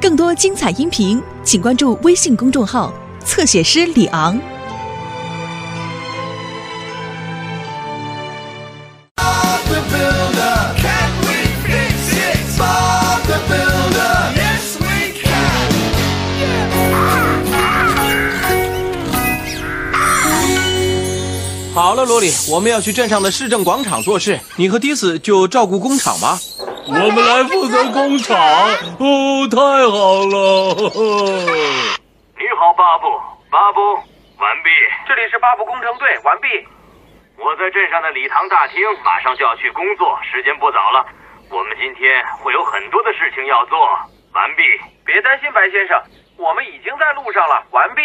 更多精彩音频，请关注微信公众号“侧写师李昂”。好了，罗莉，我们要去镇上的市政广场做事，你和迪斯就照顾工厂吧。我们来负责工厂，哦，太好了！你好，巴布，巴布，完毕。这里是巴布工程队，完毕。我在镇上的礼堂大厅，马上就要去工作，时间不早了。我们今天会有很多的事情要做。完毕。别担心，白先生，我们已经在路上了，完毕。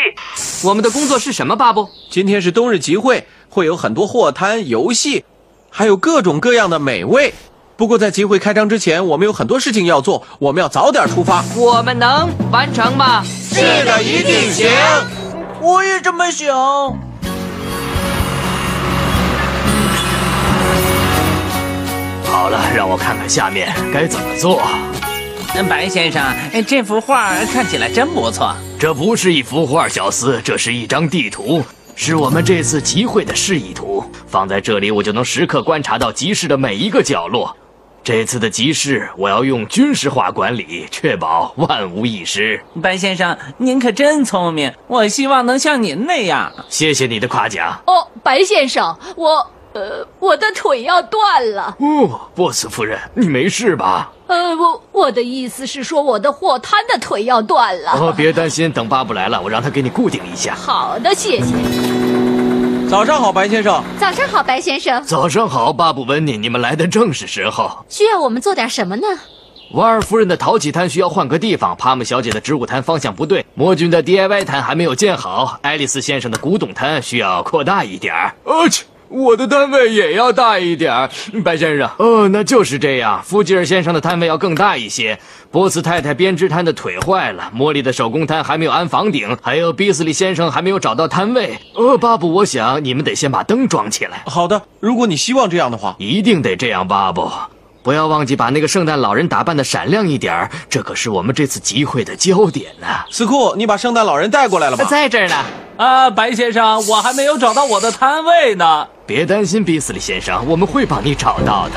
我们的工作是什么，巴布？今天是冬日集会，会有很多货摊、游戏，还有各种各样的美味。不过在集会开张之前，我们有很多事情要做，我们要早点出发。我们能完成吗？是的，一定行。我也这么想。好了，让我看看下面该怎么做。白先生，这幅画看起来真不错。这不是一幅画，小斯，这是一张地图，是我们这次集会的示意图。放在这里，我就能时刻观察到集市的每一个角落。这次的集市，我要用军事化管理，确保万无一失。白先生，您可真聪明，我希望能像您那样。谢谢你的夸奖。哦，白先生，我呃，我的腿要断了。哦，波斯夫人，你没事吧？呃，我我的意思是说，我的货摊的腿要断了。哦，别担心，等巴布来了，我让他给你固定一下。好的，谢谢。早上好，白先生。早上好，白先生。早上好，巴布温尼，你们来的正是时候。需要我们做点什么呢？瓦尔夫人的陶器摊需要换个地方，帕姆小姐的植物摊方向不对，魔君的 DIY 摊还没有建好，爱丽丝先生的古董摊需要扩大一点儿。我去，我的摊位也要大一点儿，白先生。哦，那就是这样。福吉尔先生的摊位要更大一些。波茨太太编织摊的腿坏了，茉莉的手工摊还没有安房顶，还有比斯利先生还没有找到摊位。哦，巴布，我想你们得先把灯装起来。好的，如果你希望这样的话，一定得这样，巴布。不要忘记把那个圣诞老人打扮的闪亮一点儿，这可是我们这次集会的焦点呢、斯库，你把圣诞老人带过来了吗？在这儿呢。啊，白先生，我还没有找到我的摊位呢。别担心，比斯利先生，我们会帮你找到的。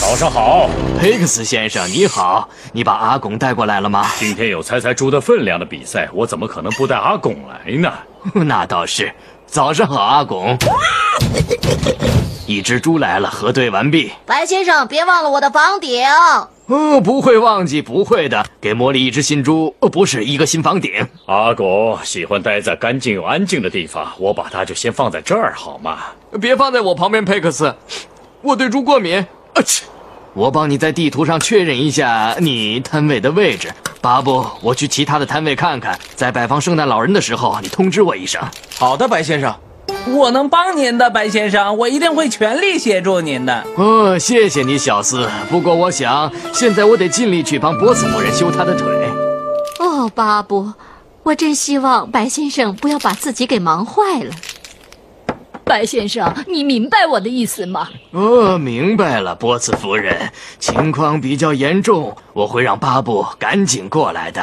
早上好，佩克斯先生，你好，你把阿拱带过来了吗？今天有猜猜猪的分量的比赛，我怎么可能不带阿拱来呢？那倒是。早上好，阿拱。一只猪来了，核对完毕。白先生，别忘了我的房顶。哦，不会忘记，不会的。给魔力一只新猪，哦，不是一个新房顶。阿拱喜欢待在干净又安静的地方，我把它就先放在这儿好吗？别放在我旁边，佩克斯，我对猪过敏。啊切！我帮你在地图上确认一下你摊位的位置。巴布，我去其他的摊位看看，在摆放圣诞老人的时候，你通知我一声。好的，白先生。我能帮您的，白先生，我一定会全力协助您的。哦，谢谢你，小斯。不过我想，现在我得尽力去帮波斯夫人修她的腿。哦，巴布，我真希望白先生不要把自己给忙坏了。白先生，你明白我的意思吗？哦，明白了，波斯夫人，情况比较严重，我会让巴布赶紧过来的。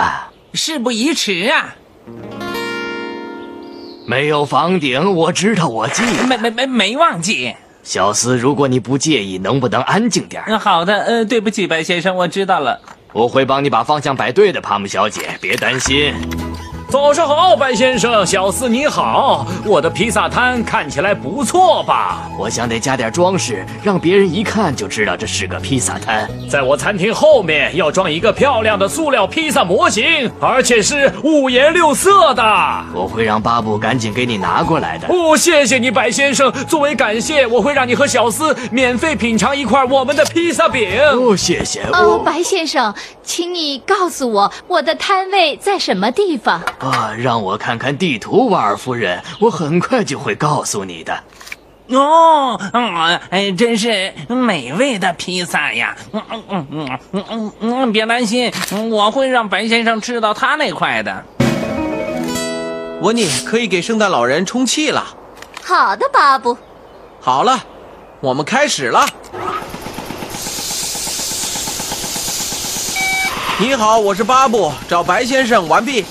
事不宜迟啊！没有房顶，我知道，我记。没没没没忘记。小斯，如果你不介意，能不能安静点？嗯，好的。呃，对不起，白先生，我知道了。我会帮你把方向摆对的，帕姆小姐，别担心。早上好，白先生，小四你好，我的披萨摊看起来不错吧？我想得加点装饰，让别人一看就知道这是个披萨摊。在我餐厅后面要装一个漂亮的塑料披萨模型，而且是五颜六色的。我会让巴布赶紧给你拿过来的。哦，谢谢你，白先生。作为感谢，我会让你和小四免费品尝一块我们的披萨饼。哦，谢谢。哦，白先生，请你告诉我我的摊位在什么地方。啊，让我看看地图，瓦尔夫人，我很快就会告诉你的。哦，嗯，哎，真是美味的披萨呀！嗯嗯嗯嗯嗯嗯嗯，别担心，我会让白先生吃到他那块的。文妮可以给圣诞老人充气了。好的，巴布。好了，我们开始了。你好，我是巴布，找白先生完毕。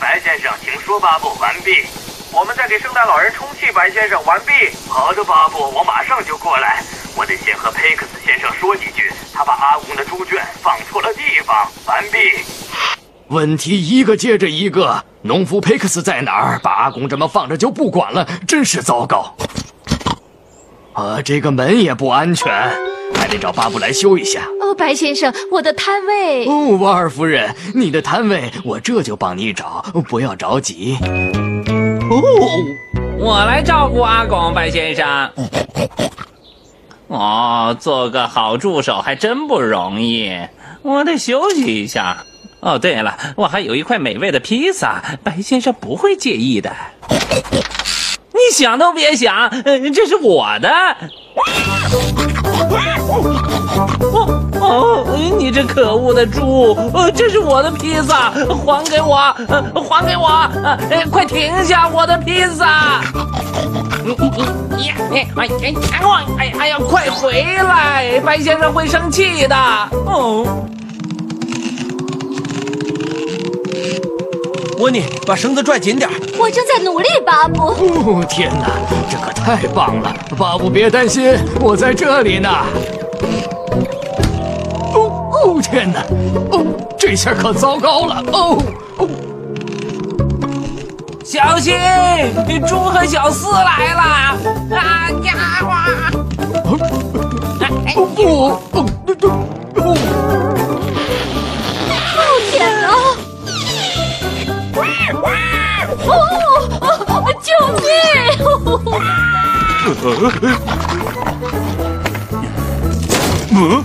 白先生，请说，巴布，完毕。我们在给圣诞老人充气，白先生，完毕。好的，巴布，我马上就过来。我得先和佩克斯先生说几句，他把阿公的猪圈放错了地方。完毕。问题一个接着一个，农夫佩克斯在哪儿？把阿公这么放着就不管了，真是糟糕。啊，这个门也不安全，还得找巴布来修一下。哦，白先生，我的摊位。哦，瓦尔夫人，你的摊位我这就帮你找，不要着急。哦，我来照顾阿公，白先生。哦，做个好助手还真不容易，我得休息一下。哦，对了，我还有一块美味的披萨，白先生不会介意的。你想都别想，呃这是我的。哦哦，你这可恶的猪！呃，这是我的披萨，还给我！呃，还给我！呃，快停下我的披萨！你你你！哎哎哎哎呀！快回来，白先生会生气的。哦，温妮，把绳子拽紧点。我正在努力，巴布。哦，天哪，这可太棒了！巴布，别担心，我在这里呢。天哪！哦，这下可糟糕了！哦哦，小心，猪和小四来了！啊呀哇！哎哦不，哦哦。哦天啊！哦哦！救命！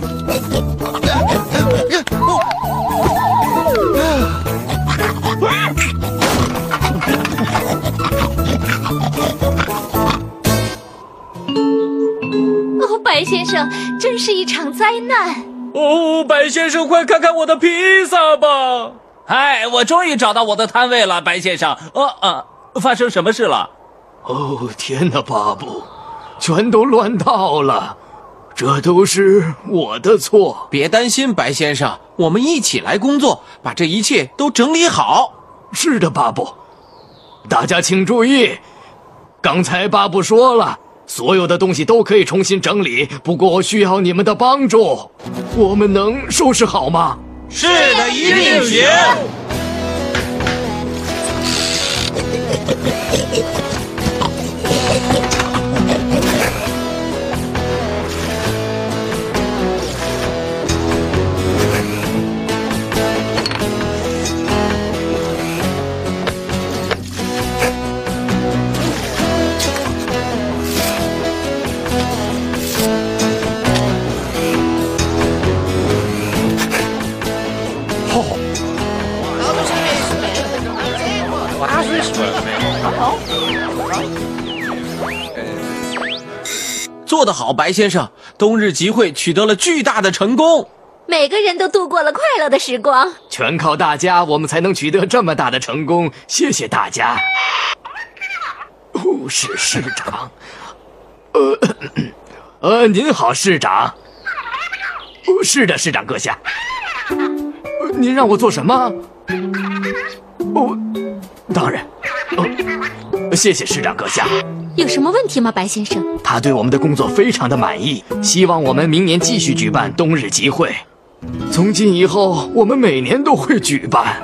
哦，白先生，真是一场灾难。哦，白先生，快看看我的披萨吧！哎，我终于找到我的摊位了，白先生。呃呃，发生什么事了？哦天哪，巴布，全都乱套了，这都是我的错。别担心，白先生，我们一起来工作，把这一切都整理好。是的，巴布，大家请注意，刚才巴布说了，所有的东西都可以重新整理，不过我需要你们的帮助。我们能收拾好吗？是的，一定行。做得好，白先生！冬日集会取得了巨大的成功。每个人都度过了快乐的时光。全靠大家，我们才能取得这么大的成功。谢谢大家。护士市长。呃，呃，您好，市长。哦，是的，市长阁下。呃您让我做什么？哦，当然。哦，谢谢市长阁下。有什么问题吗，白先生？他对我们的工作非常的满意，希望我们明年继续举办冬日集会。从今以后，我们每年都会举办。